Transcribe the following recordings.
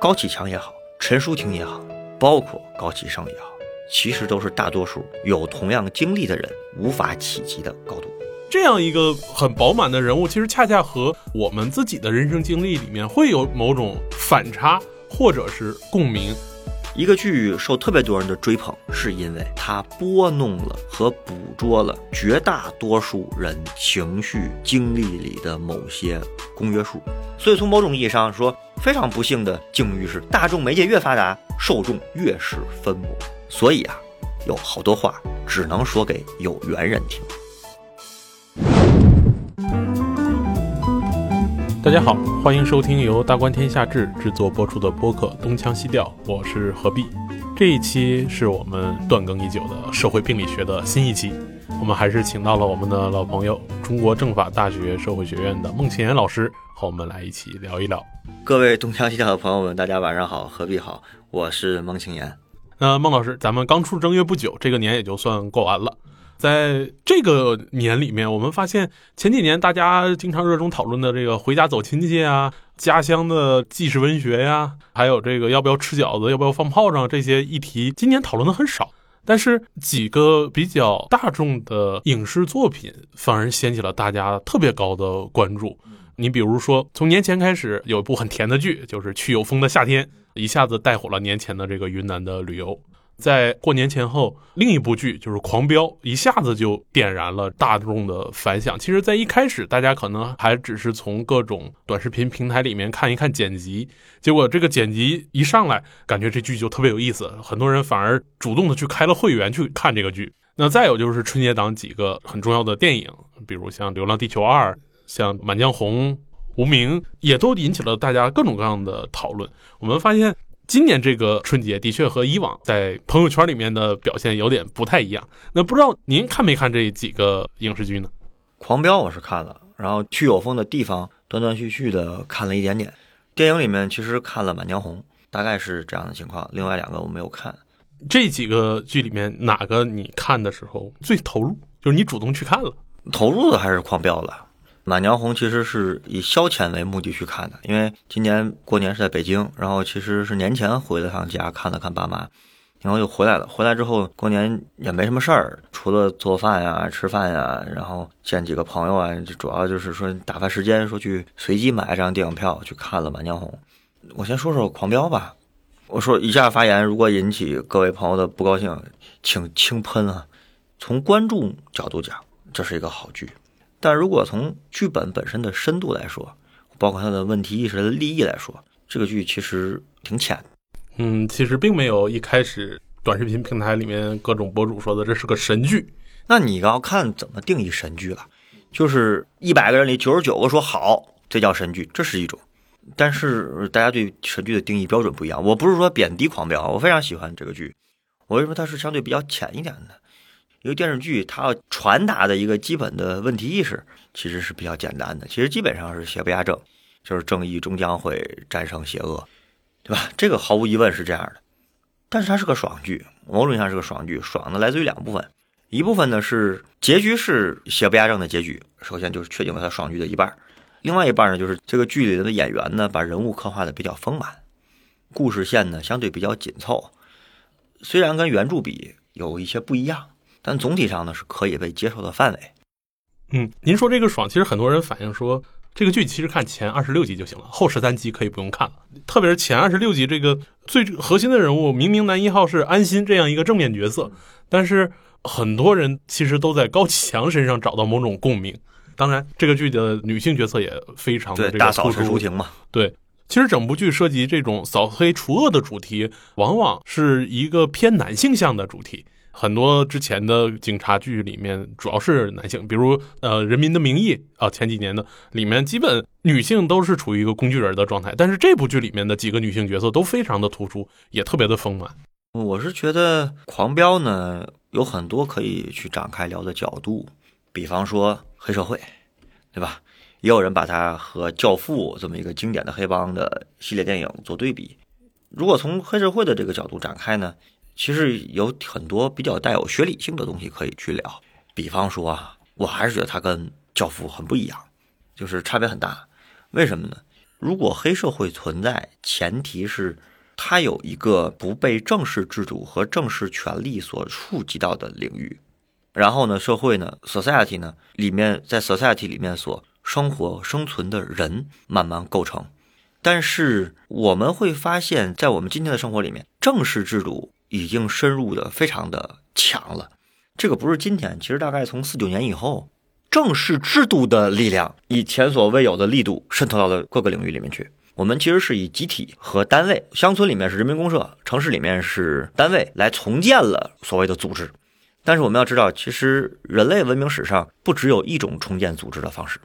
高启强也好，陈淑婷也好，包括高启盛也好，其实都是大多数有同样经历的人无法企及的高度。这样一个很饱满的人物，其实恰恰和我们自己的人生经历里面会有某种反差，或者是共鸣。一个剧受特别多人的追捧，是因为它拨弄了和捕捉了绝大多数人情绪经历里的某些公约数。所以从某种意义上说，非常不幸的境遇是，大众媒介越发达，受众越是分薄。所以啊，有好多话只能说给有缘人听。大家好，欢迎收听由大观天下志制作播出的播客《东腔西调》，我是何必。这一期是我们断更已久的社会病理学的新一期，我们还是请到了我们的老朋友，中国政法大学社会学院的孟庆岩老师，和我们来一起聊一聊。各位东腔西调的朋友们，大家晚上好，何必好，我是孟庆岩。那孟老师，咱们刚出正月不久，这个年也就算过完了。在这个年里面，我们发现前几年大家经常热衷讨论的这个回家走亲戚啊、家乡的纪实文学呀，还有这个要不要吃饺子、要不要放炮仗这些议题，今年讨论的很少。但是几个比较大众的影视作品反而掀起了大家特别高的关注。你比如说，从年前开始有一部很甜的剧，就是《去有风的夏天》，一下子带火了年前的这个云南的旅游。在过年前后，另一部剧就是《狂飙》，一下子就点燃了大众的反响。其实，在一开始，大家可能还只是从各种短视频平台里面看一看剪辑，结果这个剪辑一上来，感觉这剧就特别有意思，很多人反而主动的去开了会员去看这个剧。那再有就是春节档几个很重要的电影，比如像《流浪地球二》、像《满江红》、《无名》，也都引起了大家各种各样的讨论。我们发现。今年这个春节的确和以往在朋友圈里面的表现有点不太一样。那不知道您看没看这几个影视剧呢？狂飙我是看了，然后去有风的地方断断续续的看了一点点。电影里面其实看了《满江红》，大概是这样的情况。另外两个我没有看。这几个剧里面哪个你看的时候最投入？就是你主动去看了，投入的还是狂飙了。《满江红》其实是以消遣为目的去看的，因为今年过年是在北京，然后其实是年前回了趟家看了看爸妈，然后又回来了。回来之后过年也没什么事儿，除了做饭呀、吃饭呀，然后见几个朋友啊，就主要就是说打发时间，说去随机买一张电影票去看了《满江红》。我先说说《狂飙》吧。我说以下发言如果引起各位朋友的不高兴，请轻喷啊。从观众角度讲，这是一个好剧。但如果从剧本本身的深度来说，包括它的问题意识的立意来说，这个剧其实挺浅。嗯，其实并没有一开始短视频平台里面各种博主说的这是个神剧。那你要看怎么定义神剧了。就是一百个人里九十九个说好，这叫神剧，这是一种。但是大家对神剧的定义标准不一样。我不是说贬低《狂飙》，我非常喜欢这个剧。我为什么它是相对比较浅一点的？一个电视剧，它要传达的一个基本的问题意识，其实是比较简单的。其实基本上是邪不压正，就是正义终将会战胜邪恶，对吧？这个毫无疑问是这样的。但是它是个爽剧，某种意义上是个爽剧。爽的来自于两部分，一部分呢是结局是邪不压正的结局，首先就是确定了它爽剧的一半。另外一半呢，就是这个剧里的演员呢，把人物刻画的比较丰满，故事线呢相对比较紧凑，虽然跟原著比有一些不一样。但总体上呢是可以被接受的范围。嗯，您说这个爽，其实很多人反映说，这个剧其实看前二十六集就行了，后十三集可以不用看了。特别是前二十六集，这个最核心的人物，明明男一号是安心这样一个正面角色，但是很多人其实都在高启强身上找到某种共鸣。当然，这个剧的女性角色也非常的这个大嫂陈淑婷嘛。对，其实整部剧涉及这种扫黑除恶的主题，往往是一个偏男性向的主题。很多之前的警察剧里面主要是男性，比如呃《人民的名义》啊，前几年的里面基本女性都是处于一个工具人的状态。但是这部剧里面的几个女性角色都非常的突出，也特别的丰满。我是觉得《狂飙》呢有很多可以去展开聊的角度，比方说黑社会，对吧？也有人把它和《教父》这么一个经典的黑帮的系列电影做对比。如果从黑社会的这个角度展开呢？其实有很多比较带有学理性的东西可以去聊，比方说啊，我还是觉得它跟《教父》很不一样，就是差别很大。为什么呢？如果黑社会存在，前提是它有一个不被正式制度和正式权力所触及到的领域。然后呢，社会呢，society 呢，里面在 society 里面所生活生存的人慢慢构成。但是我们会发现，在我们今天的生活里面，正式制度已经深入的非常的强了。这个不是今天，其实大概从四九年以后，正式制度的力量以前所未有的力度渗透到了各个领域里面去。我们其实是以集体和单位，乡村里面是人民公社，城市里面是单位来重建了所谓的组织。但是我们要知道，其实人类文明史上不只有一种重建组织的方式，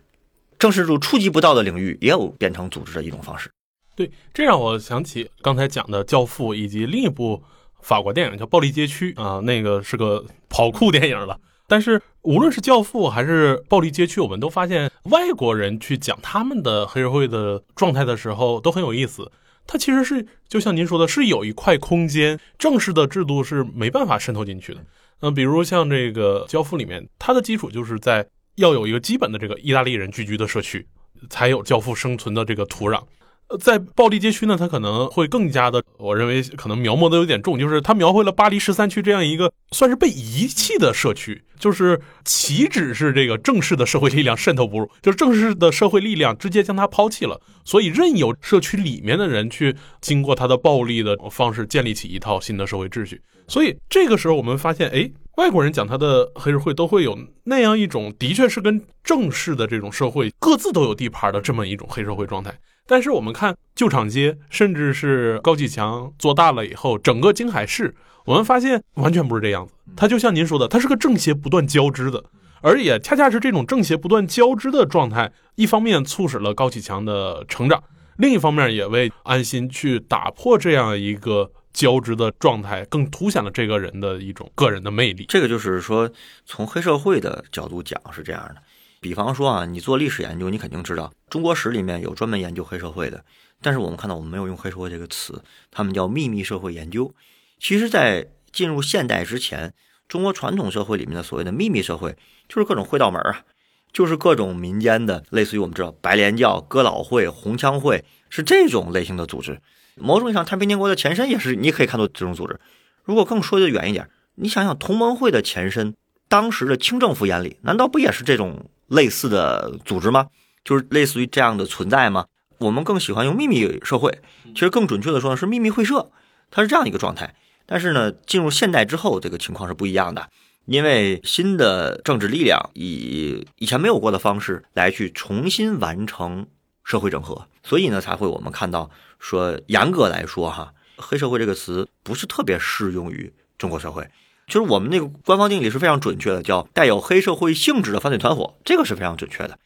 正式制度触及不到的领域也有变成组织的一种方式。对，这让我想起刚才讲的《教父》以及另一部法国电影叫《暴力街区》啊，那个是个跑酷电影了。但是无论是《教父》还是《暴力街区》，我们都发现外国人去讲他们的黑社会的状态的时候都很有意思。它其实是就像您说的，是有一块空间，正式的制度是没办法渗透进去的。嗯，比如像这个《教父》里面，它的基础就是在要有一个基本的这个意大利人聚居的社区，才有教父生存的这个土壤。呃，在暴力街区呢，它可能会更加的，我认为可能描摹的有点重，就是它描绘了巴黎十三区这样一个算是被遗弃的社区，就是岂止是这个正式的社会力量渗透不入，就是正式的社会力量直接将它抛弃了，所以任由社区里面的人去经过他的暴力的方式建立起一套新的社会秩序。所以这个时候我们发现，哎，外国人讲他的黑社会都会有那样一种，的确是跟正式的这种社会各自都有地盘的这么一种黑社会状态。但是我们看旧厂街，甚至是高启强做大了以后，整个京海市，我们发现完全不是这样子。它就像您说的，它是个正邪不断交织的，而也恰恰是这种正邪不断交织的状态，一方面促使了高启强的成长，另一方面也为安心去打破这样一个交织的状态，更凸显了这个人的一种个人的魅力。这个就是说，从黑社会的角度讲是这样的。比方说啊，你做历史研究，你肯定知道中国史里面有专门研究黑社会的，但是我们看到我们没有用黑社会这个词，他们叫秘密社会研究。其实，在进入现代之前，中国传统社会里面的所谓的秘密社会，就是各种会道门啊，就是各种民间的，类似于我们知道白莲教、哥老会、红枪会，是这种类型的组织。某种意义上，太平天国的前身也是，你可以看作这种组织。如果更说的远一点，你想想同盟会的前身，当时的清政府眼里，难道不也是这种？类似的组织吗？就是类似于这样的存在吗？我们更喜欢用秘密社会，其实更准确的说呢是秘密会社，它是这样一个状态。但是呢，进入现代之后，这个情况是不一样的，因为新的政治力量以以前没有过的方式来去重新完成社会整合，所以呢，才会我们看到说，严格来说哈，黑社会这个词不是特别适用于中国社会。就是我们那个官方定义是非常准确的，叫带有黑社会性质的犯罪团伙，这个是非常准确的。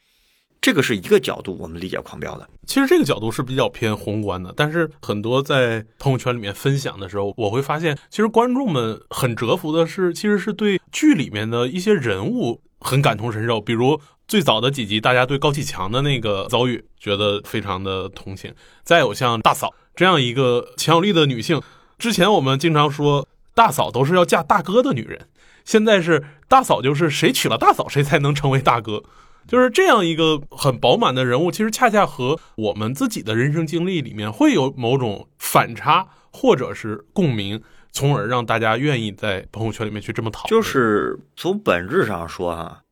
这个是一个角度，我们理解狂飙的。其实这个角度是比较偏宏观的，但是很多在朋友圈里面分享的时候，我会发现，其实观众们很折服的是，其实是对剧里面的一些人物很感同身受。比如最早的几集，大家对高启强的那个遭遇觉得非常的同情。再有像大嫂这样一个强有力的女性，之前我们经常说。大嫂都是要嫁大哥的女人，现在是大嫂，就是谁娶了大嫂，谁才能成为大哥，就是这样一个很饱满的人物。其实恰恰和我们自己的人生经历里面会有某种反差，或者是共鸣，从而让大家愿意在朋友圈里面去这么讨论。就是从本质上说哈，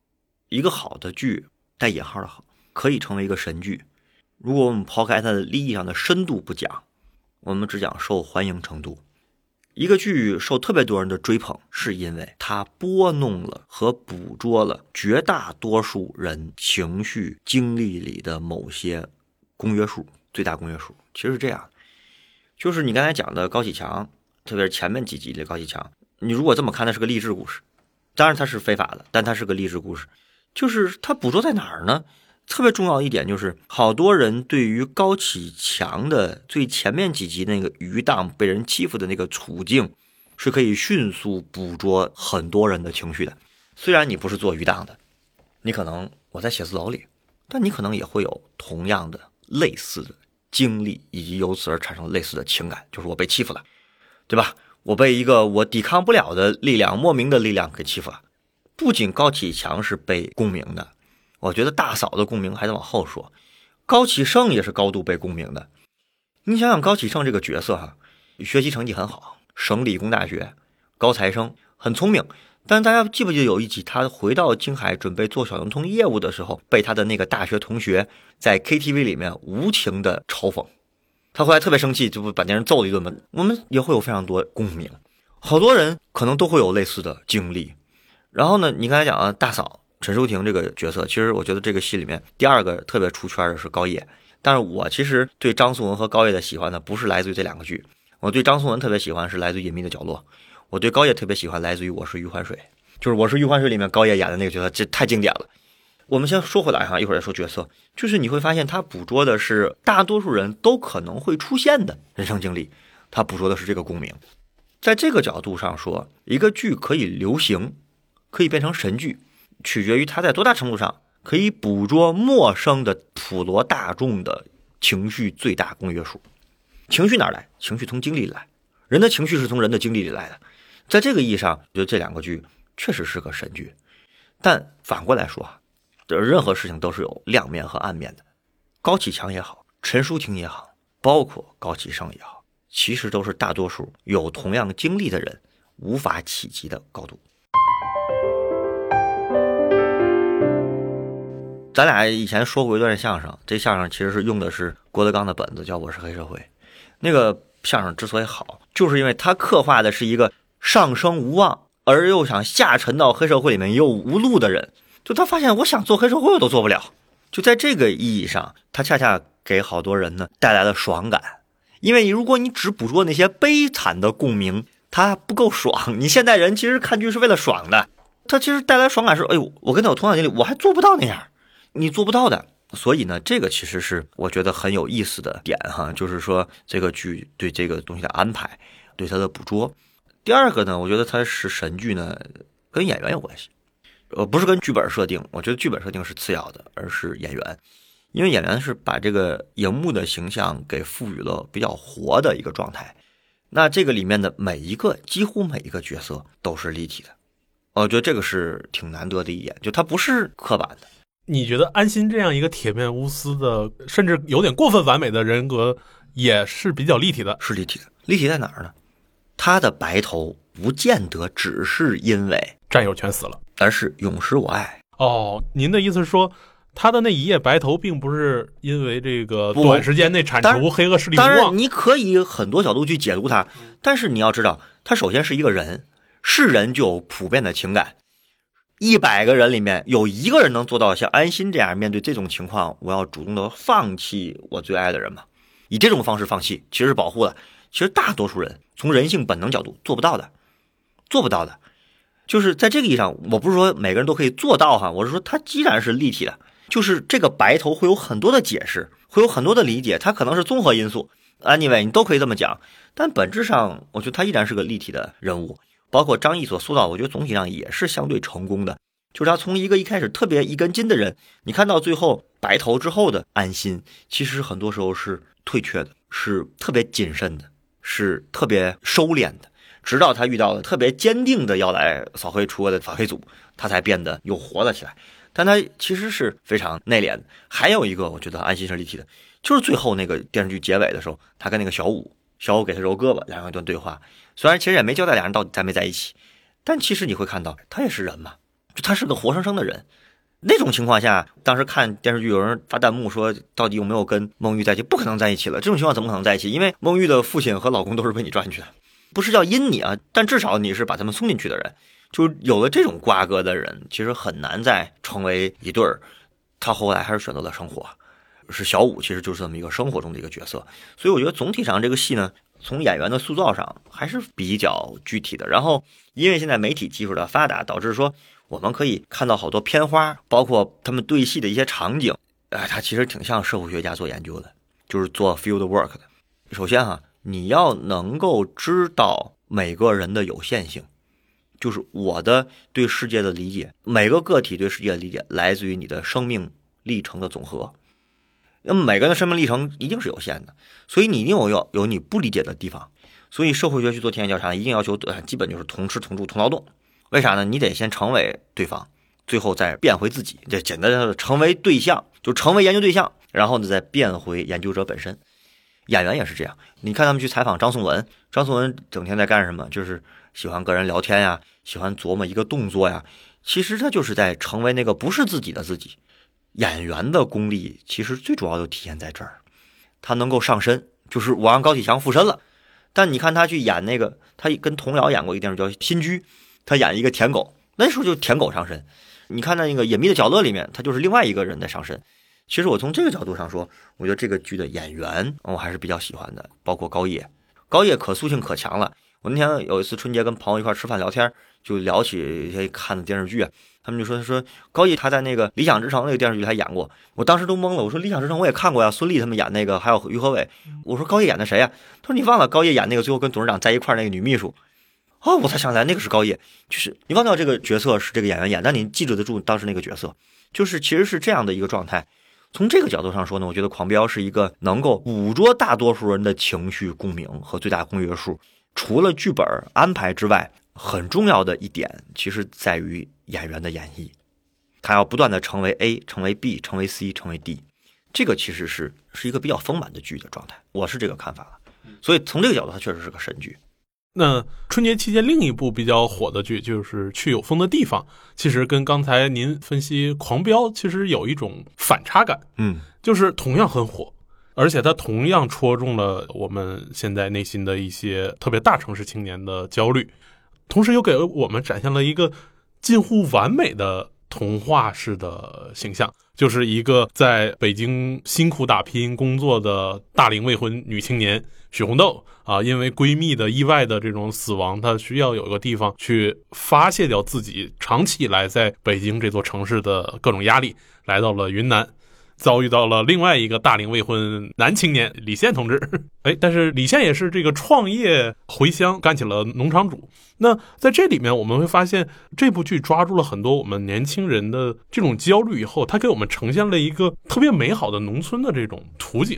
一个好的剧带引号的好，可以成为一个神剧。如果我们抛开它的利益上的深度不讲，我们只讲受欢迎程度。一个剧受特别多人的追捧，是因为它拨弄了和捕捉了绝大多数人情绪经历里的某些公约数，最大公约数。其实是这样，就是你刚才讲的高启强，特别是前面几集的高启强，你如果这么看，它是个励志故事，当然它是非法的，但它是个励志故事。就是它捕捉在哪儿呢？特别重要一点就是，好多人对于高启强的最前面几集那个余荡被人欺负的那个处境，是可以迅速捕捉很多人的情绪的。虽然你不是做余荡的，你可能我在写字楼里，但你可能也会有同样的类似的经历，以及由此而产生类似的情感，就是我被欺负了，对吧？我被一个我抵抗不了的力量，莫名的力量给欺负了。不仅高启强是被共鸣的。我觉得大嫂的共鸣还得往后说，高启盛也是高度被共鸣的。你想想高启盛这个角色哈，学习成绩很好，省理工大学高材生，很聪明。但大家记不记得有一集，他回到京海准备做小灵通业务的时候，被他的那个大学同学在 KTV 里面无情的嘲讽，他后来特别生气，就不把那人揍了一顿吗？我们也会有非常多共鸣，好多人可能都会有类似的经历。然后呢，你刚才讲啊，大嫂陈淑婷这个角色，其实我觉得这个戏里面第二个特别出圈的是高叶，但是我其实对张颂文和高叶的喜欢呢，不是来自于这两个剧，我对张颂文特别喜欢是来自于《隐秘的角落》。我对高叶特别喜欢，来自于《我是余欢水》，就是《我是余欢水》里面高叶演的那个角色，这太经典了。我们先说回来哈，一会儿再说角色，就是你会发现他捕捉的是大多数人都可能会出现的人生经历，他捕捉的是这个共鸣。在这个角度上说，一个剧可以流行，可以变成神剧，取决于它在多大程度上可以捕捉陌生的普罗大众的情绪最大公约数。情绪哪来？情绪从经历来，人的情绪是从人的经历里来的。在这个意义上，我觉得这两个剧确实是个神剧，但反过来说啊，任何事情都是有亮面和暗面的。高启强也好，陈淑婷也好，包括高启盛也好，其实都是大多数有同样经历的人无法企及的高度。咱俩以前说过一段相声，这相声其实是用的是郭德纲的本子，叫《我是黑社会》。那个相声之所以好，就是因为它刻画的是一个。上升无望，而又想下沉到黑社会里面又无路的人，就他发现我想做黑社会我都做不了。就在这个意义上，他恰恰给好多人呢带来了爽感。因为你如果你只捕捉那些悲惨的共鸣，它不够爽。你现代人其实看剧是为了爽的，他其实带来爽感是，哎呦，我跟他有同样经历，我还做不到那样，你做不到的。所以呢，这个其实是我觉得很有意思的点哈，就是说这个剧对这个东西的安排，对它的捕捉。第二个呢，我觉得它是神剧呢，跟演员有关系，呃，不是跟剧本设定，我觉得剧本设定是次要的，而是演员，因为演员是把这个荧幕的形象给赋予了比较活的一个状态，那这个里面的每一个，几乎每一个角色都是立体的，我觉得这个是挺难得的一点，就它不是刻板的。你觉得安心这样一个铁面无私的，甚至有点过分完美的人格，也是比较立体的，是立体的，立体在哪儿呢？他的白头不见得只是因为战友全死了，但是永失我爱。哦，您的意思是说，他的那一夜白头并不是因为这个短时间内铲除黑恶势力当然，你可以很多角度去解读他，但是你要知道，他首先是一个人，是人就有普遍的情感。一百个人里面有一个人能做到像安心这样面对这种情况，我要主动的放弃我最爱的人吗？以这种方式放弃，其实是保护的。其实大多数人从人性本能角度做不到的，做不到的，就是在这个意义上，我不是说每个人都可以做到哈，我是说它既然是立体的，就是这个白头会有很多的解释，会有很多的理解，它可能是综合因素，anyway 你都可以这么讲，但本质上我觉得他依然是个立体的人物，包括张译所塑造，我觉得总体上也是相对成功的，就是他从一个一开始特别一根筋的人，你看到最后白头之后的安心，其实很多时候是退却的，是特别谨慎的。是特别收敛的，直到他遇到了特别坚定的要来扫黑除恶的反黑组，他才变得又活了起来。但他其实是非常内敛的。还有一个，我觉得安心是立体的，就是最后那个电视剧结尾的时候，他跟那个小五，小五给他揉胳膊，两人一段对话。虽然其实也没交代俩人到底在没在一起，但其实你会看到，他也是人嘛，就他是个活生生的人。那种情况下，当时看电视剧，有人发弹幕说，到底有没有跟孟玉在一起？不可能在一起了。这种情况怎么可能在一起？因为孟玉的父亲和老公都是被你抓进去的，不是叫阴你啊，但至少你是把他们送进去的人。就有了这种瓜葛的人，其实很难再成为一对儿。他后来还是选择了生活，是小五，其实就是这么一个生活中的一个角色。所以我觉得总体上这个戏呢，从演员的塑造上还是比较具体的。然后因为现在媒体技术的发达，导致说。我们可以看到好多片花，包括他们对戏的一些场景，哎，它其实挺像社会学家做研究的，就是做 field work 的。首先哈，你要能够知道每个人的有限性，就是我的对世界的理解，每个个体对世界的理解来自于你的生命历程的总和。那么每个人的生命历程一定是有限的，所以你一定有有有你不理解的地方。所以社会学去做田野调查，一定要求基本就是同吃同住同劳动。为啥呢？你得先成为对方，最后再变回自己。这简单的成为对象，就成为研究对象，然后呢再变回研究者本身。演员也是这样，你看他们去采访张颂文，张颂文整天在干什么？就是喜欢跟人聊天呀，喜欢琢磨一个动作呀。其实他就是在成为那个不是自己的自己。演员的功力其实最主要就体现在这儿，他能够上身，就是我让高启强附身了。但你看他去演那个，他跟童谣演过一个电视叫《新居》，他演一个舔狗，那时候就舔狗上身。你看那个《隐秘的角落》里面，他就是另外一个人在上身。其实我从这个角度上说，我觉得这个剧的演员我还是比较喜欢的，包括高叶，高叶可塑性可强了。我那天有一次春节跟朋友一块吃饭聊天，就聊起一些看的电视剧，他们就说他说高叶他在那个《理想之城》那个电视剧还演过，我当时都懵了。我说《理想之城》我也看过呀，孙俪他们演那个，还有于和伟。我说高叶演的谁呀？他说你忘了高叶演那个最后跟董事长在一块那个女秘书。哦，我才想起来那个是高叶，就是你忘掉这个角色是这个演员演，但你记住得住当时那个角色，就是其实是这样的一个状态。从这个角度上说呢，我觉得《狂飙》是一个能够捕捉大多数人的情绪共鸣和最大公约数。除了剧本安排之外，很重要的一点其实在于演员的演绎，他要不断的成为 A，成为 B，成为 C，成为 D。这个其实是是一个比较丰满的剧的状态，我是这个看法了。所以从这个角度，它确实是个神剧。那春节期间另一部比较火的剧就是《去有风的地方》，其实跟刚才您分析《狂飙》其实有一种反差感，嗯，就是同样很火，而且它同样戳中了我们现在内心的一些特别大城市青年的焦虑，同时又给我们展现了一个近乎完美的童话式的形象，就是一个在北京辛苦打拼工作的大龄未婚女青年许红豆。啊，因为闺蜜的意外的这种死亡，她需要有一个地方去发泄掉自己长期以来在北京这座城市的各种压力，来到了云南，遭遇到了另外一个大龄未婚男青年李现同志。哎，但是李现也是这个创业回乡干起了农场主。那在这里面，我们会发现这部剧抓住了很多我们年轻人的这种焦虑，以后他给我们呈现了一个特别美好的农村的这种图景。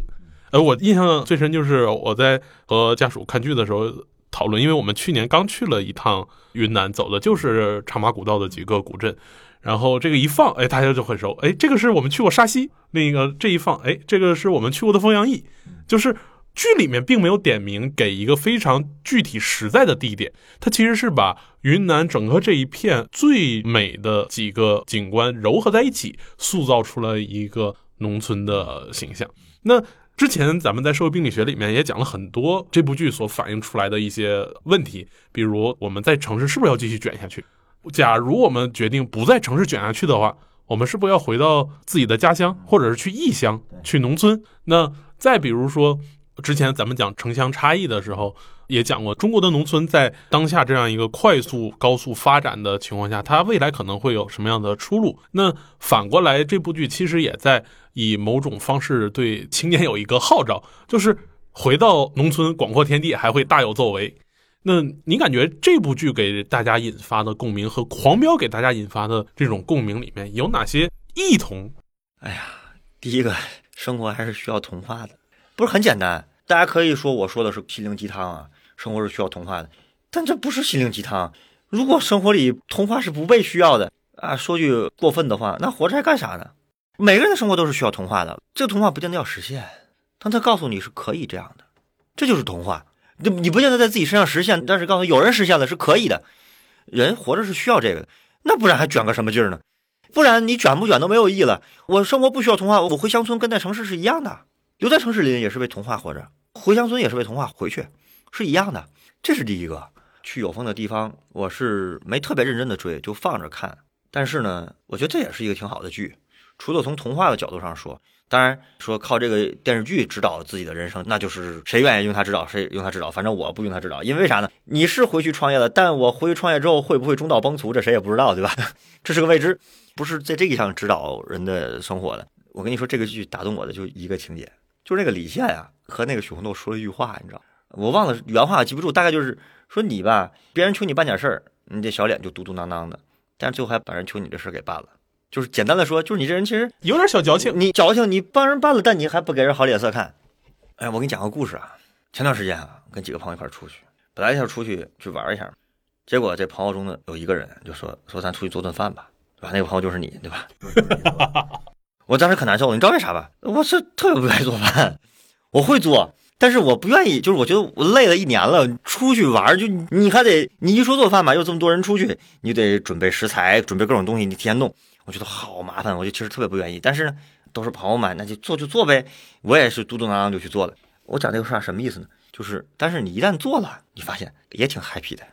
呃，我印象最深就是我在和家属看剧的时候讨论，因为我们去年刚去了一趟云南，走的就是茶马古道的几个古镇，然后这个一放，哎，大家就很熟，哎，这个是我们去过沙溪，另一个这一放，哎，这个是我们去过的凤阳驿，就是剧里面并没有点名给一个非常具体实在的地点，它其实是把云南整个这一片最美的几个景观糅合在一起，塑造出了一个农村的形象。那之前咱们在社会病理学里面也讲了很多这部剧所反映出来的一些问题，比如我们在城市是不是要继续卷下去？假如我们决定不在城市卷下去的话，我们是不是要回到自己的家乡，或者是去异乡、去农村？那再比如说，之前咱们讲城乡差异的时候，也讲过中国的农村在当下这样一个快速高速发展的情况下，它未来可能会有什么样的出路？那反过来，这部剧其实也在。以某种方式对青年有一个号召，就是回到农村，广阔天地还会大有作为。那你感觉这部剧给大家引发的共鸣和《狂飙》给大家引发的这种共鸣里面有哪些异同？哎呀，第一个，生活还是需要童话的，不是很简单。大家可以说我说的是心灵鸡汤啊，生活是需要童话的，但这不是心灵鸡汤。如果生活里童话是不被需要的啊，说句过分的话，那活着还干啥呢？每个人的生活都是需要童话的，这个童话不见得要实现，但他告诉你是可以这样的，这就是童话。你你不见得在自己身上实现，但是告诉有人实现了是可以的。人活着是需要这个的，那不然还卷个什么劲儿呢？不然你卷不卷都没有意义了。我生活不需要童话，我回乡村跟在城市是一样的，留在城市里也是为童话活着，回乡村也是为童话回去，是一样的。这是第一个。去有风的地方，我是没特别认真的追，就放着看。但是呢，我觉得这也是一个挺好的剧。除了从童话的角度上说，当然说靠这个电视剧指导自己的人生，那就是谁愿意用它指导谁用它指导，反正我不用它指导，因为啥呢？你是回去创业了，但我回去创业之后会不会中道 崩殂，这谁也不知道，对吧？这是个未知，不是在这一项指导人的生活的。我跟你说，这个剧打动我的就一个情节，就是那个李现啊和那个许红豆说了一句话，你知道，我忘了原话记不住，大概就是说你吧，别人求你办点事儿，你这小脸就嘟嘟囔囔的，但是最后还把人求你的事儿给办了。就是简单的说，就是你这人其实有点小矫情。你矫情，你帮人办了，但你还不给人好脸色看。哎，我给你讲个故事啊。前段时间啊，跟几个朋友一块出去，本来想出去去玩一下，结果这朋友中的有一个人就说说咱出去做顿饭吧，对吧？那个朋友就是你，对吧？我当时可难受了，你知道为啥吧？我是特别不爱做饭，我会做，但是我不愿意，就是我觉得我累了一年了，出去玩就你还得，你一说做饭吧，又这么多人出去，你得准备食材，准备各种东西，你提前弄，我觉得好麻烦，我就其实特别不愿意。但是呢，都是朋友们，那就做就做呗，我也是嘟嘟囔囔就去做了。我讲这个事儿什么意思呢？就是，但是你一旦做了，你发现也挺 happy 的，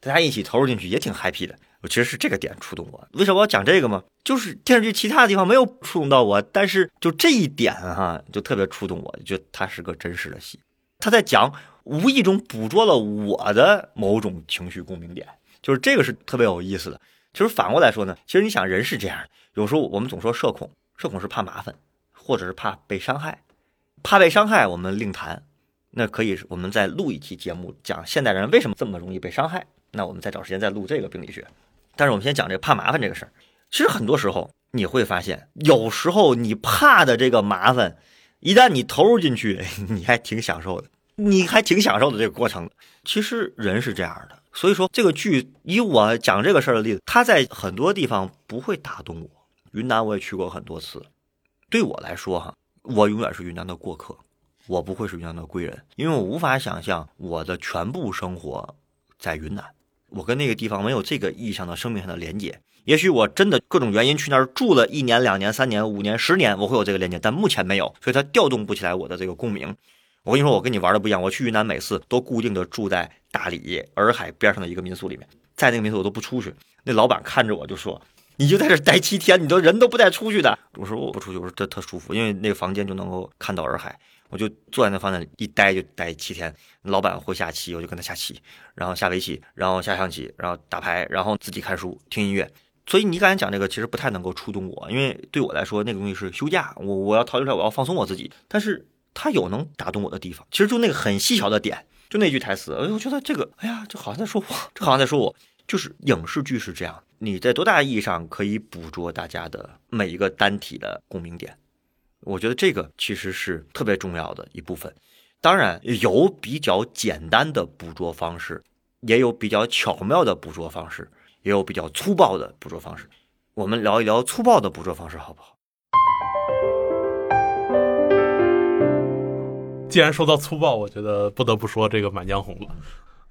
大家一起投入进去也挺 happy 的。我其实是这个点触动我。为什么我要讲这个吗？就是电视剧其他的地方没有触动到我，但是就这一点哈，就特别触动我，就它是个真实的戏，他在讲，无意中捕捉了我的某种情绪共鸣点，就是这个是特别有意思的。其实反过来说呢，其实你想人是这样，有时候我们总说社恐，社恐是怕麻烦，或者是怕被伤害，怕被伤害我们另谈。那可以，我们再录一期节目，讲现代人为什么这么容易被伤害。那我们再找时间再录这个病理学。但是我们先讲这个怕麻烦这个事儿。其实很多时候你会发现，有时候你怕的这个麻烦，一旦你投入进去，你还挺享受的，你还挺享受的这个过程。其实人是这样的，所以说这个剧以我讲这个事儿的例子，它在很多地方不会打动我。云南我也去过很多次，对我来说哈，我永远是云南的过客。我不会是云南的贵人，因为我无法想象我的全部生活在云南，我跟那个地方没有这个意义上的生命上的连接。也许我真的各种原因去那儿住了一年、两年、三年、五年、十年，我会有这个连接，但目前没有，所以它调动不起来我的这个共鸣。我跟你说，我跟你玩的不一样，我去云南每次都固定的住在大理洱海边上的一个民宿里面，在那个民宿我都不出去，那老板看着我就说：“你就在这待七天，你都人都不带出去的。”我说：“我不出去，我说这特舒服，因为那个房间就能够看到洱海。”我就坐在那房间里一待就待七天，老板会下棋，我就跟他下棋，然后下围棋，然后下象棋，然后打牌，然后自己看书、听音乐。所以你刚才讲这个其实不太能够触动我，因为对我来说那个东西是休假，我我要逃离出来，我要放松我自己。但是他有能打动我的地方，其实就那个很细小的点，就那句台词，我觉得这个，哎呀，这好像在说我，这好像在说我。就是影视剧是这样，你在多大意义上可以捕捉大家的每一个单体的共鸣点。我觉得这个其实是特别重要的一部分，当然有比较简单的捕捉方式，也有比较巧妙的捕捉方式，也有比较粗暴的捕捉方式。我们聊一聊粗暴的捕捉方式，好不好？既然说到粗暴，我觉得不得不说这个《满江红》了。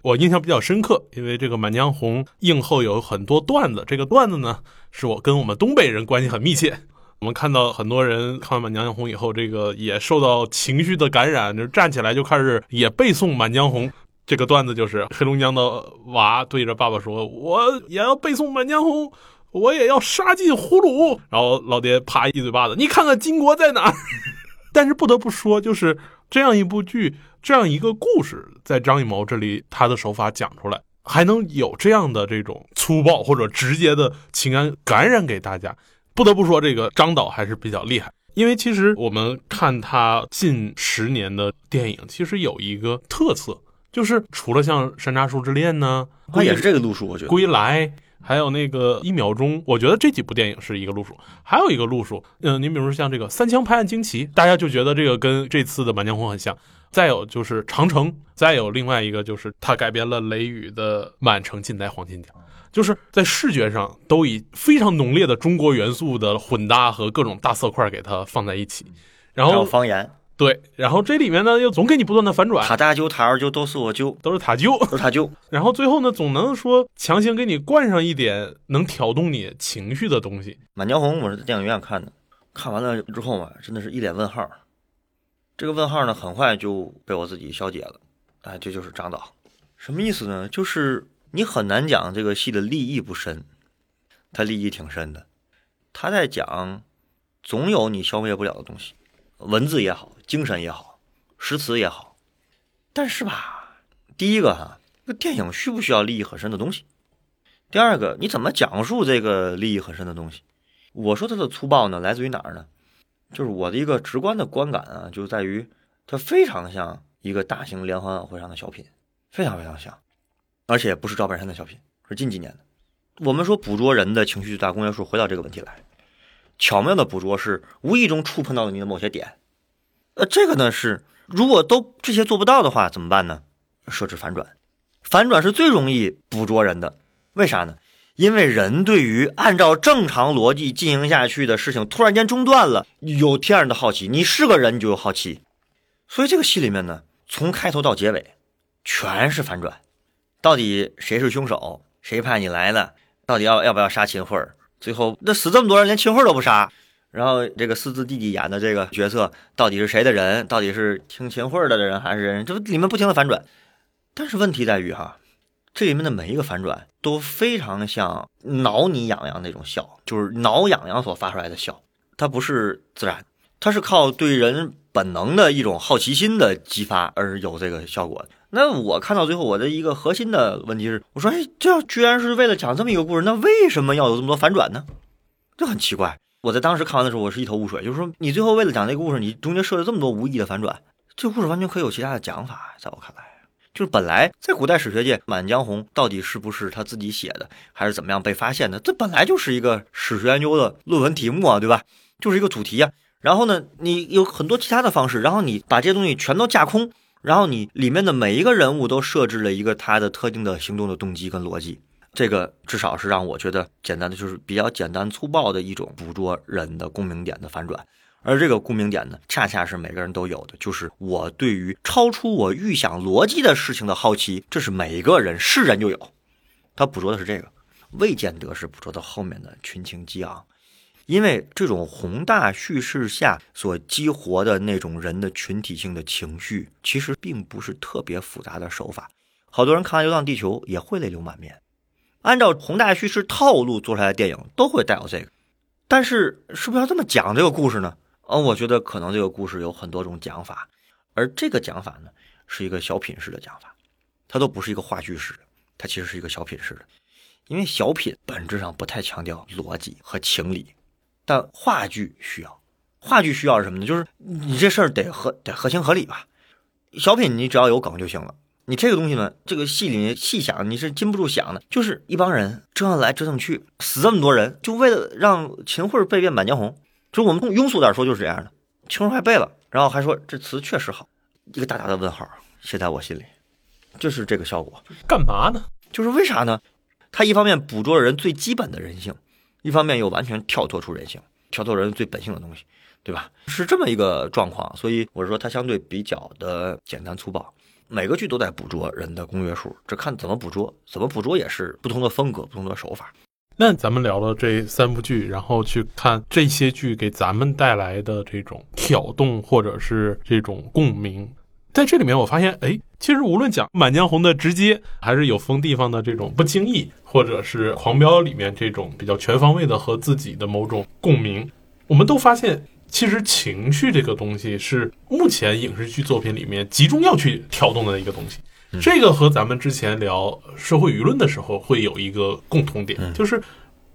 我印象比较深刻，因为这个《满江红》映后有很多段子，这个段子呢，是我跟我们东北人关系很密切。我们看到很多人看完《满江红》以后，这个也受到情绪的感染，就站起来就开始也背诵《满江红》这个段子，就是黑龙江的娃对着爸爸说：“我也要背诵《满江红》，我也要杀进葫芦。”然后老爹啪一嘴巴子：“你看看金国在哪？” 但是不得不说，就是这样一部剧，这样一个故事，在张艺谋这里，他的手法讲出来，还能有这样的这种粗暴或者直接的情感感染给大家。不得不说，这个张导还是比较厉害。因为其实我们看他近十年的电影，其实有一个特色，就是除了像《山楂树之恋》呢，他也是这个路数。我觉得《归来》还有那个《一秒钟》，我觉得这几部电影是一个路数。还有一个路数，嗯，你比如说像这个《三枪拍案惊奇》，大家就觉得这个跟这次的《满江红》很像。再有就是《长城》，再有另外一个就是他改编了雷雨的《满城尽带黄金甲》。就是在视觉上都以非常浓烈的中国元素的混搭和各种大色块给它放在一起，然后方言。对，然后这里面呢又总给你不断的反转，塔大舅塔二舅都是我舅，都是塔舅，都是塔舅，然后最后呢总能说强行给你灌上一点能挑动你情绪的东西。满江红我是在电影院看的，看完了之后嘛，真的是一脸问号，这个问号呢很快就被我自己消解了，哎，这就是张导，什么意思呢？就是。你很难讲这个戏的立意不深，它立意挺深的。他在讲，总有你消灭不了的东西，文字也好，精神也好，诗词也好。但是吧，第一个哈，这个电影需不需要立意很深的东西？第二个，你怎么讲述这个立意很深的东西？我说它的粗暴呢，来自于哪儿呢？就是我的一个直观的观感啊，就在于它非常像一个大型联欢晚会上的小品，非常非常像。而且不是赵本山的小品，是近几年的。我们说捕捉人的情绪最大公约数，回到这个问题来，巧妙的捕捉是无意中触碰到了你的某些点。呃，这个呢是，如果都这些做不到的话，怎么办呢？设置反转，反转是最容易捕捉人的。为啥呢？因为人对于按照正常逻辑进行下去的事情突然间中断了，有天然的好奇。你是个人，你就有好奇。所以这个戏里面呢，从开头到结尾，全是反转。到底谁是凶手？谁派你来的？到底要要不要杀秦桧？最后那死这么多人，连秦桧都不杀。然后这个四字弟弟演的这个角色到底是谁的人？到底是听秦桧的的人还是人？这不里面不停的反转。但是问题在于哈，这里面的每一个反转都非常像挠你痒痒那种笑，就是挠痒痒所发出来的笑，它不是自然，它是靠对人本能的一种好奇心的激发而有这个效果。那我看到最后，我的一个核心的问题是，我说，哎，这居然是为了讲这么一个故事，那为什么要有这么多反转呢？这很奇怪。我在当时看完的时候，我是一头雾水。就是说，你最后为了讲这个故事，你中间设了这么多无意的反转，这故事完全可以有其他的讲法。在我看来，就是本来在古代史学界，《满江红》到底是不是他自己写的，还是怎么样被发现的？这本来就是一个史学研究的论文题目啊，对吧？就是一个主题呀。然后呢，你有很多其他的方式，然后你把这些东西全都架空，然后你里面的每一个人物都设置了一个他的特定的行动的动机跟逻辑。这个至少是让我觉得简单的，就是比较简单粗暴的一种捕捉人的共鸣点的反转，而这个共鸣点呢，恰恰是每个人都有的，就是我对于超出我预想逻辑的事情的好奇，这是每个人是人就有。他捕捉的是这个，未见得是捕捉到后面的群情激昂，因为这种宏大叙事下所激活的那种人的群体性的情绪，其实并不是特别复杂的手法。好多人看完《流浪地球》也会泪流满面。按照宏大叙事套路做出来的电影都会带有这个，但是是不是要这么讲这个故事呢？呃，我觉得可能这个故事有很多种讲法，而这个讲法呢是一个小品式的讲法，它都不是一个话剧式的，它其实是一个小品式的，因为小品本质上不太强调逻辑和情理，但话剧需要，话剧需要是什么呢？就是你这事儿得合得合情合理吧，小品你只要有梗就行了。你这个东西呢，这个戏里面细想，你是禁不住想的。就是一帮人折腾来折腾去，死这么多人，就为了让秦桧背遍《满江红》。就我们庸俗点说，就是这样的。秦桧还背了，然后还说这词确实好，一个大大的问号写在我心里，就是这个效果。干嘛呢？就是为啥呢？他一方面捕捉了人最基本的人性，一方面又完全跳脱出人性，跳脱人最本性的东西，对吧？是这么一个状况。所以我说，它相对比较的简单粗暴。每个剧都在捕捉人的公约数，这看怎么捕捉，怎么捕捉也是不同的风格、不同的手法。那咱们聊了这三部剧，然后去看这些剧给咱们带来的这种挑动或者是这种共鸣，在这里面我发现，哎，其实无论讲《满江红》的直接，还是有封地方的这种不经意，或者是《狂飙》里面这种比较全方位的和自己的某种共鸣，我们都发现。其实情绪这个东西是目前影视剧作品里面集中要去调动的一个东西，这个和咱们之前聊社会舆论的时候会有一个共同点，就是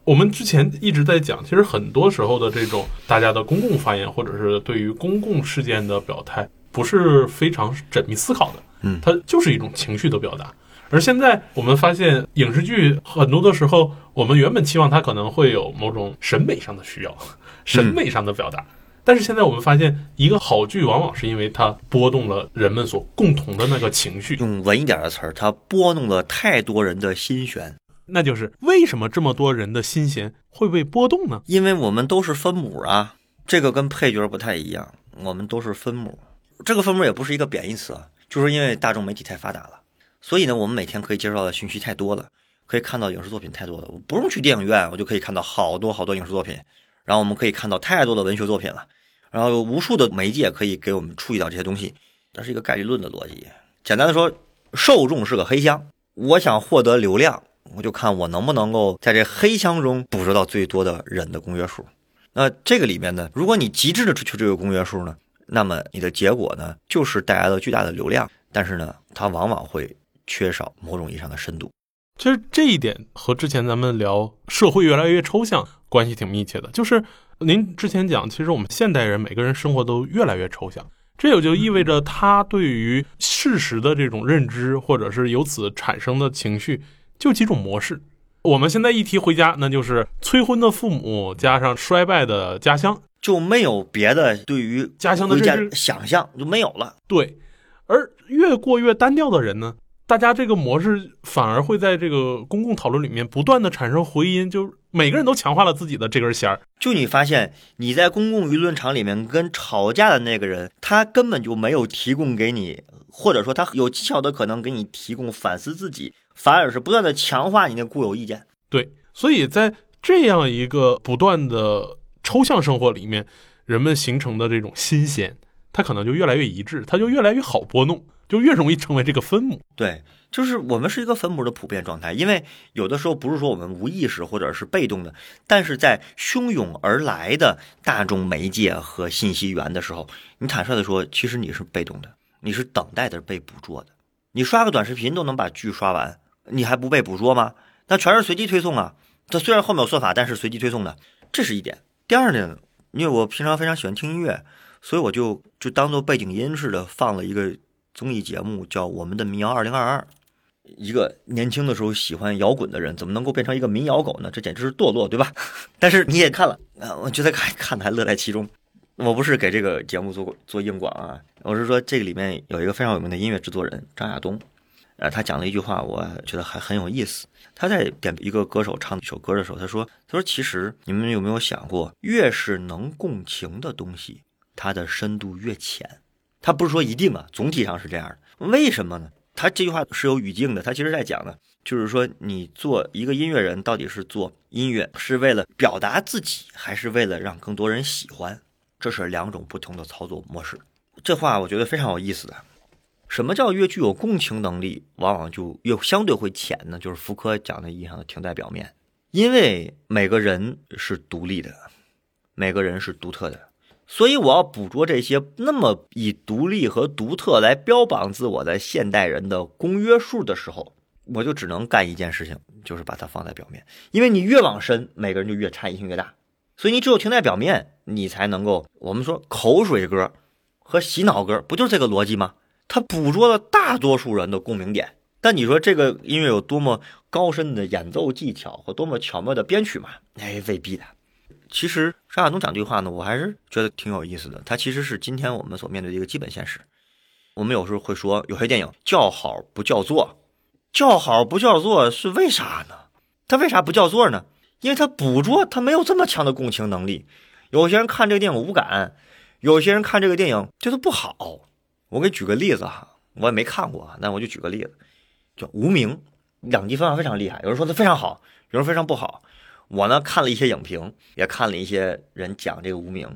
我们之前一直在讲，其实很多时候的这种大家的公共发言或者是对于公共事件的表态，不是非常缜密思考的，嗯，它就是一种情绪的表达。而现在我们发现影视剧很多的时候，我们原本期望它可能会有某种审美上的需要，审美上的表达。但是现在我们发现，一个好剧往往是因为它拨动了人们所共同的那个情绪。用文一点的词儿，它拨弄了太多人的心弦。那就是为什么这么多人的心弦会被拨动呢？因为我们都是分母啊，这个跟配角不太一样。我们都是分母，这个分母也不是一个贬义词啊，就是因为大众媒体太发达了，所以呢，我们每天可以接受到的信息太多了，可以看到影视作品太多了。我不用去电影院，我就可以看到好多好多影视作品，然后我们可以看到太多的文学作品了。然后有无数的媒介可以给我们触及到这些东西，它是一个概率论的逻辑。简单的说，受众是个黑箱，我想获得流量，我就看我能不能够在这黑箱中捕捉到最多的人的公约数。那这个里面呢，如果你极致的追求这个公约数呢，那么你的结果呢，就是带来了巨大的流量，但是呢，它往往会缺少某种意义上的深度。其实这一点和之前咱们聊社会越来越抽象关系挺密切的，就是。您之前讲，其实我们现代人每个人生活都越来越抽象，这也就意味着他对于事实的这种认知，或者是由此产生的情绪，就几种模式。我们现在一提回家，那就是催婚的父母加上衰败的家乡，就没有别的对于家乡的认知想象就没有了。对，而越过越单调的人呢，大家这个模式反而会在这个公共讨论里面不断的产生回音，就每个人都强化了自己的这根弦儿。就你发现你在公共舆论场里面跟吵架的那个人，他根本就没有提供给你，或者说他有技巧的可能给你提供反思自己，反而是不断的强化你的固有意见。对，所以在这样一个不断的抽象生活里面，人们形成的这种新鲜，它可能就越来越一致，它就越来越好拨弄，就越容易成为这个分母。对，就是我们是一个分母的普遍状态，因为有的时候不是说我们无意识或者是被动的，但是在汹涌而来的大众媒介和信息源的时候，你坦率的说，其实你是被动的，你是等待着被捕捉的。你刷个短视频都能把剧刷完，你还不被捕捉吗？那全是随机推送啊！它虽然后面有算法，但是随机推送的，这是一点。第二点，因为我平常非常喜欢听音乐，所以我就就当做背景音似的放了一个综艺节目，叫《我们的民谣二零二二》。一个年轻的时候喜欢摇滚的人，怎么能够变成一个民谣狗呢？这简直是堕落，对吧？但是你也看了，我觉得看看的还乐在其中。我不是给这个节目做做硬广啊，我是说这个里面有一个非常有名的音乐制作人张亚东，呃，他讲了一句话，我觉得还很有意思。他在点一个歌手唱一首歌的时候，他说：“他说其实你们有没有想过，越是能共情的东西，它的深度越浅。他不是说一定啊，总体上是这样的。为什么呢？他这句话是有语境的。他其实在讲的，就是说你做一个音乐人，到底是做音乐是为了表达自己，还是为了让更多人喜欢？这是两种不同的操作模式。这话我觉得非常有意思的。什么叫越具有共情能力，往往就越相对会浅呢？就是福柯讲的意义上停在表面，因为每个人是独立的，每个人是独特的，所以我要捕捉这些那么以独立和独特来标榜自我的现代人的公约数的时候，我就只能干一件事情，就是把它放在表面。因为你越往深，每个人就越差异性越大，所以你只有停在表面，你才能够我们说口水歌和洗脑歌，不就是这个逻辑吗？它捕捉了大多数人的共鸣点，但你说这个音乐有多么高深的演奏技巧和多么巧妙的编曲嘛？哎，未必的。其实张亚东讲这句话呢，我还是觉得挺有意思的。它其实是今天我们所面对的一个基本现实。我们有时候会说，有些电影叫好不叫座，叫好不叫座是为啥呢？他为啥不叫座呢？因为他捕捉他没有这么强的共情能力。有些人看这个电影无感，有些人看这个电影觉得不好。我给举个例子哈，我也没看过啊，那我就举个例子，叫《无名》，两极分化非常厉害。有人说它非常好，有人非常不好。我呢看了一些影评，也看了一些人讲这个《无名》，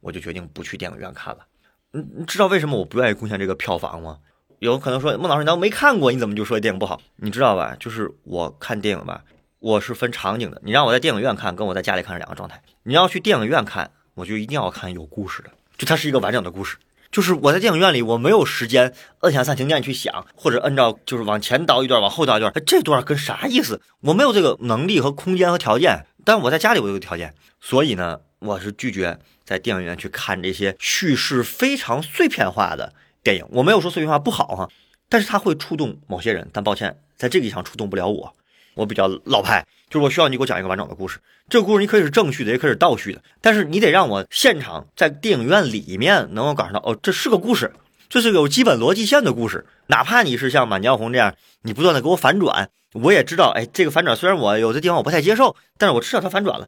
我就决定不去电影院看了。你你知道为什么我不愿意贡献这个票房吗？有可能说孟老师，你都没看过，你怎么就说电影不好？你知道吧？就是我看电影吧，我是分场景的。你让我在电影院看，跟我在家里看是两个状态。你要去电影院看，我就一定要看有故事的，就它是一个完整的故事。就是我在电影院里，我没有时间摁下暂停键去想，或者按照就是往前倒一段，往后倒一段，这段跟啥意思？我没有这个能力和空间和条件。但我在家里我有条件，所以呢，我是拒绝在电影院去看这些叙事非常碎片化的电影。我没有说碎片化不好哈，但是它会触动某些人。但抱歉，在这个意义上触动不了我。我比较老派，就是我需要你给我讲一个完整的故事。这个故事你可以是正序的，也可以是倒叙的，但是你得让我现场在电影院里面能够感受到，哦，这是个故事，这是有基本逻辑线的故事。哪怕你是像《满江红》这样，你不断的给我反转，我也知道，哎，这个反转虽然我有的地方我不太接受，但是我知道它反转了，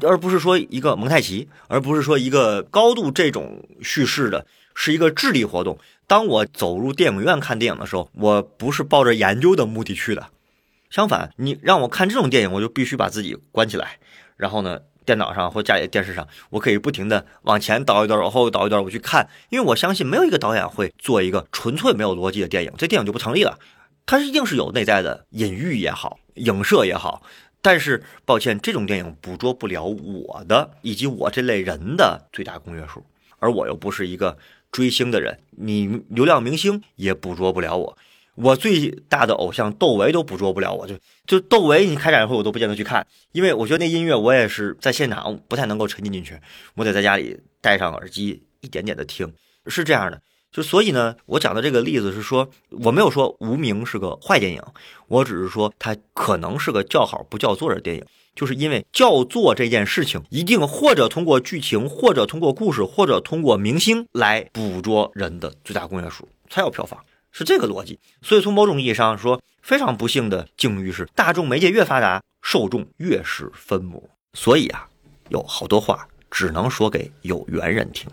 而不是说一个蒙太奇，而不是说一个高度这种叙事的，是一个智力活动。当我走入电影院看电影的时候，我不是抱着研究的目的去的。相反，你让我看这种电影，我就必须把自己关起来，然后呢，电脑上或家里电视上，我可以不停的往前倒一段，往后倒一段，我去看，因为我相信没有一个导演会做一个纯粹没有逻辑的电影，这电影就不成立了。它一定是有内在的隐喻也好，影射也好，但是抱歉，这种电影捕捉不了我的以及我这类人的最大公约数，而我又不是一个追星的人，你流量明星也捕捉不了我。我最大的偶像窦唯都捕捉不了我，就就窦唯，你开展会我都不见得去看，因为我觉得那音乐我也是在现场不太能够沉浸进去，我得在家里戴上耳机一点点的听，是这样的。就所以呢，我讲的这个例子是说，我没有说《无名》是个坏电影，我只是说它可能是个叫好不叫座的电影，就是因为叫座这件事情一定或者通过剧情，或者通过故事，或者通过明星来捕捉人的最大公约数才有票房。是这个逻辑。所以从某种意义上说，非常不幸的境遇是，大众媒介越发达，受众越是分母。所以啊，有好多话只能说给有缘人听。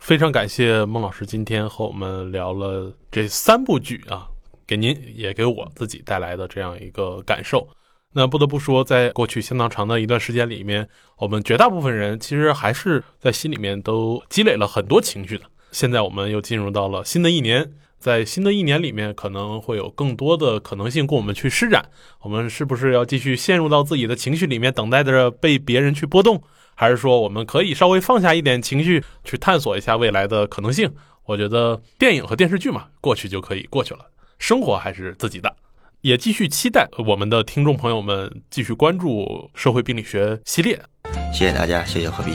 非常感谢孟老师今天和我们聊了这三部剧啊，给您也给我自己带来的这样一个感受。那不得不说，在过去相当长的一段时间里面，我们绝大部分人其实还是在心里面都积累了很多情绪的。现在我们又进入到了新的一年，在新的一年里面，可能会有更多的可能性供我们去施展。我们是不是要继续陷入到自己的情绪里面，等待着被别人去波动？还是说我们可以稍微放下一点情绪，去探索一下未来的可能性？我觉得电影和电视剧嘛，过去就可以过去了，生活还是自己的。也继续期待我们的听众朋友们继续关注社会病理学系列。谢谢大家，谢谢何必。